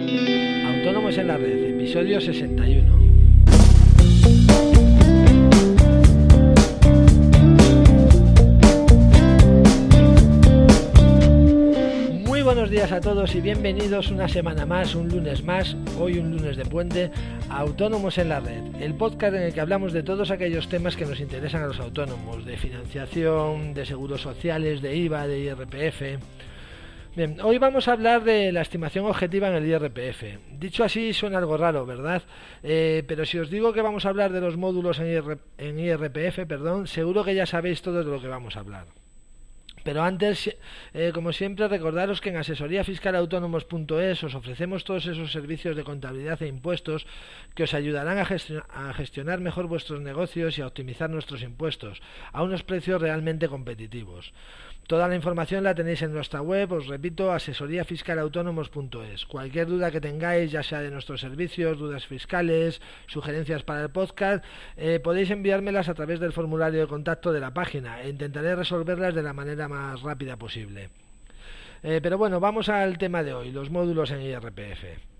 Autónomos en la Red, episodio 61. Muy buenos días a todos y bienvenidos una semana más, un lunes más, hoy un lunes de puente, a Autónomos en la Red, el podcast en el que hablamos de todos aquellos temas que nos interesan a los autónomos, de financiación, de seguros sociales, de IVA, de IRPF. Bien, hoy vamos a hablar de la estimación objetiva en el IRPF. Dicho así suena algo raro, ¿verdad? Eh, pero si os digo que vamos a hablar de los módulos en, IRPF, perdón, seguro que ya sabéis todo de lo que vamos a hablar. Pero antes, eh, como siempre, recordaros que en asesoríafiscalautónomos.es os ofrecemos todos esos servicios de contabilidad e impuestos que os ayudarán a, a, gestionar mejor vuestros negocios y a optimizar nuestros impuestos a unos precios realmente competitivos. Toda la información la tenéis en nuestra web, os repito, asesoríafiscalautónomos.es. Cualquier duda que tengáis, ya sea de nuestros servicios, dudas fiscales, sugerencias para el podcast, eh, podéis enviármelas a través del formulario de contacto de la página e intentaré resolverlas de la manera más rápida posible. Eh, pero bueno, vamos al tema de hoy, los módulos en IRPF.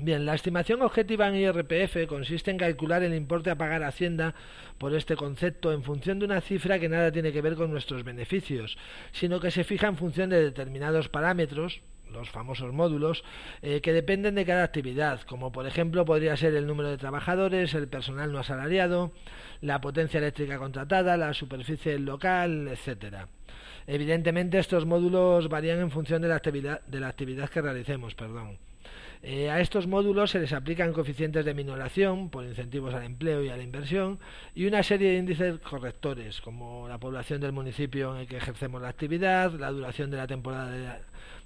Bien, la estimación objetiva en IRPF consiste en calcular el importe a pagar a Hacienda por este concepto en función de una cifra que nada tiene que ver con nuestros beneficios, sino que se fija en función de determinados parámetros, los famosos módulos, eh, que dependen de cada actividad, como por ejemplo podría ser el número de trabajadores, el personal no asalariado, la potencia eléctrica contratada, la superficie local, etcétera. Evidentemente estos módulos varían en función de la actividad, de la actividad que realicemos, perdón. Eh, a estos módulos se les aplican coeficientes de minoración por incentivos al empleo y a la inversión y una serie de índices correctores como la población del municipio en el que ejercemos la actividad, la duración de la temporada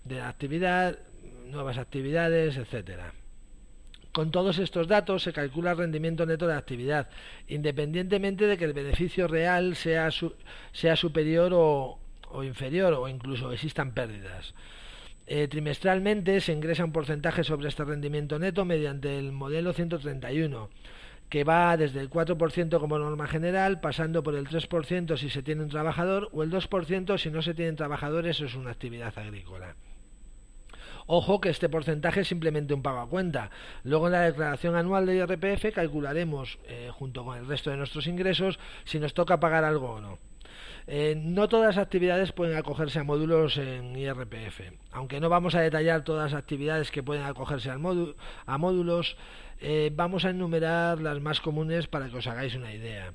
de la, actividad, nuevas actividades, etcétera. Con todos estos datos se calcula el rendimiento neto de la actividad, independientemente de que el beneficio real sea, sea superior o, o inferior o incluso existan pérdidas. Eh, trimestralmente se ingresa un porcentaje sobre este rendimiento neto mediante el modelo 131, que va desde el 4% como norma general, pasando por el 3% si se tiene un trabajador o el 2% si no se tienen trabajadores o es una actividad agrícola. Ojo que este porcentaje es simplemente un pago a cuenta. Luego en la declaración anual de IRPF calcularemos, eh, junto con el resto de nuestros ingresos, si nos toca pagar algo o no. Eh, no todas las actividades pueden acogerse a módulos en IRPF. Aunque no vamos a detallar todas las actividades que pueden acogerse a módulos, eh, vamos a enumerar las más comunes para que os hagáis una idea.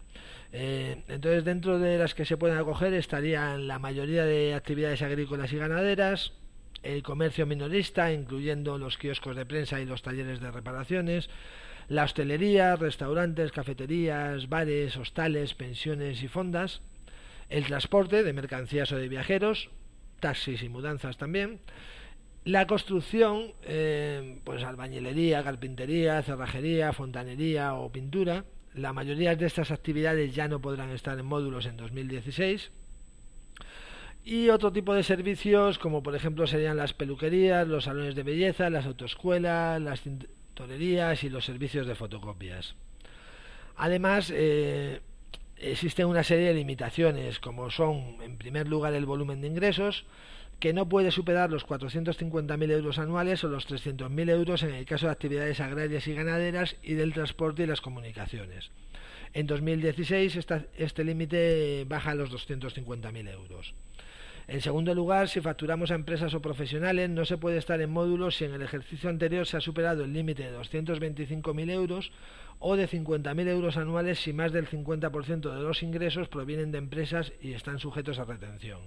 Eh, entonces, dentro de las que se pueden acoger estarían la mayoría de actividades agrícolas y ganaderas, el comercio minorista, incluyendo los kioscos de prensa y los talleres de reparaciones, la hostelería, restaurantes, cafeterías, bares, hostales, pensiones y fondas, el transporte de mercancías o de viajeros, taxis y mudanzas también, la construcción, eh, pues albañilería, carpintería, cerrajería, fontanería o pintura. La mayoría de estas actividades ya no podrán estar en módulos en 2016. Y otro tipo de servicios, como por ejemplo serían las peluquerías, los salones de belleza, las autoescuelas, las tintorerías y los servicios de fotocopias. Además, eh, existen una serie de limitaciones, como son, en primer lugar, el volumen de ingresos, que no puede superar los 450.000 euros anuales o los 300.000 euros en el caso de actividades agrarias y ganaderas y del transporte y las comunicaciones. En 2016 este límite baja a los 250.000 euros. En segundo lugar, si facturamos a empresas o profesionales, no se puede estar en módulos si en el ejercicio anterior se ha superado el límite de 225.000 euros o de 50.000 euros anuales si más del 50% de los ingresos provienen de empresas y están sujetos a retención.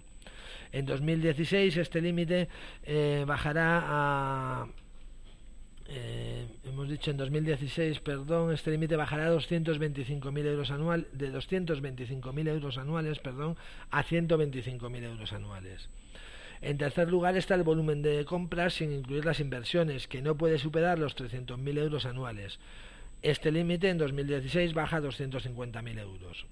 En 2016 este límite eh, bajará a... Eh, hemos dicho en 2016, perdón, este límite bajará a 225.000 euros anual, de 225.000 euros anuales, perdón, a 125.000 euros anuales. En tercer lugar está el volumen de compras sin incluir las inversiones, que no puede superar los 300.000 euros anuales. Este límite en 2016 baja a 250.000 euros.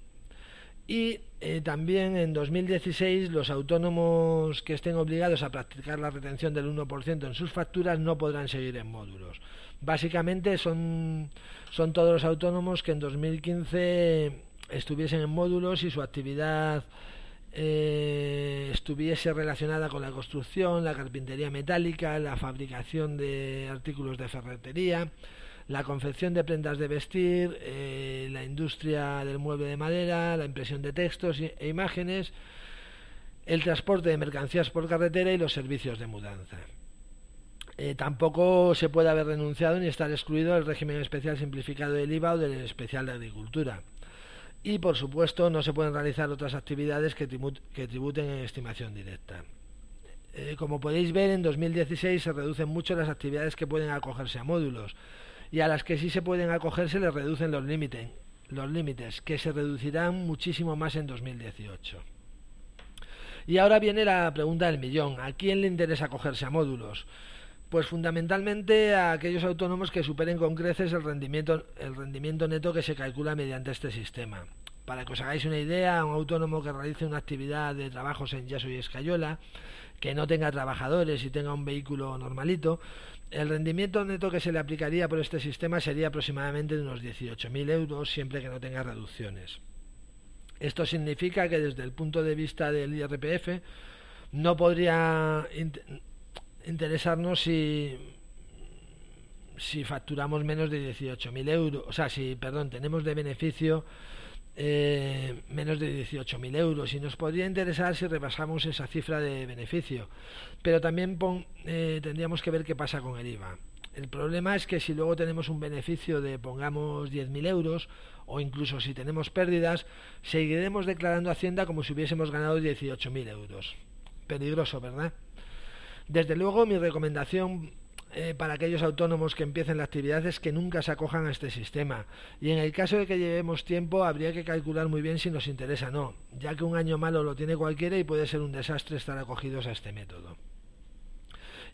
Y eh, también en 2016 los autónomos que estén obligados a practicar la retención del 1% en sus facturas no podrán seguir en módulos. Básicamente son, son todos los autónomos que en 2015 estuviesen en módulos y su actividad eh, estuviese relacionada con la construcción, la carpintería metálica, la fabricación de artículos de ferretería, la confección de prendas de vestir, eh, la industria del mueble de madera, la impresión de textos e imágenes, el transporte de mercancías por carretera y los servicios de mudanza. Eh, tampoco se puede haber renunciado ni estar excluido del régimen especial simplificado del IVA o del especial de agricultura. Y por supuesto no se pueden realizar otras actividades que, tributen en estimación directa. Eh, como podéis ver, en 2016 se reducen mucho las actividades que pueden acogerse a módulos y a las que sí se pueden acogerse les reducen los límites, los límites que se reducirán muchísimo más en 2018. Y ahora viene la pregunta del millón. ¿A quién le interesa acogerse a módulos? Pues fundamentalmente a aquellos autónomos que superen con creces el rendimiento, el rendimiento neto que se calcula mediante este sistema. Para que os hagáis una idea, un autónomo que realice una actividad de trabajos en yeso y escayola, que no tenga trabajadores y tenga un vehículo normalito, el rendimiento neto que se le aplicaría por este sistema sería aproximadamente de unos 18.000 euros siempre que no tenga reducciones. Esto significa que desde el punto de vista del IRPF no podría interesarnos si si facturamos menos de 18.000 euros, o sea, si, perdón, tenemos de beneficio eh, menos de 18.000 euros y nos podría interesar si repasamos esa cifra de beneficio, pero también eh, tendríamos que ver qué pasa con el IVA. El problema es que si luego tenemos un beneficio de, pongamos, 10.000 euros, o incluso si tenemos pérdidas, seguiremos declarando Hacienda como si hubiésemos ganado 18.000 euros. Peligroso, ¿verdad? Desde luego, mi recomendación eh, para aquellos autónomos que empiecen la actividad es que nunca se acojan a este sistema. Y en el caso de que llevemos tiempo, habría que calcular muy bien si nos interesa o no, ya que un año malo lo tiene cualquiera y puede ser un desastre estar acogidos a este método.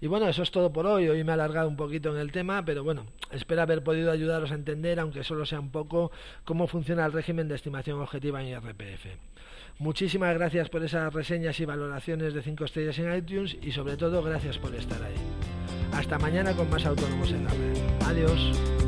Y bueno, eso es todo por hoy. Hoy me he alargado un poquito en el tema, pero bueno, espero haber podido ayudaros a entender, aunque solo sea un poco, cómo funciona el régimen de estimación objetiva en IRPF. Muchísimas gracias por esas reseñas y valoraciones de 5 estrellas en iTunes y sobre todo gracias por estar ahí. Hasta mañana con más autónomos en la red. Adiós.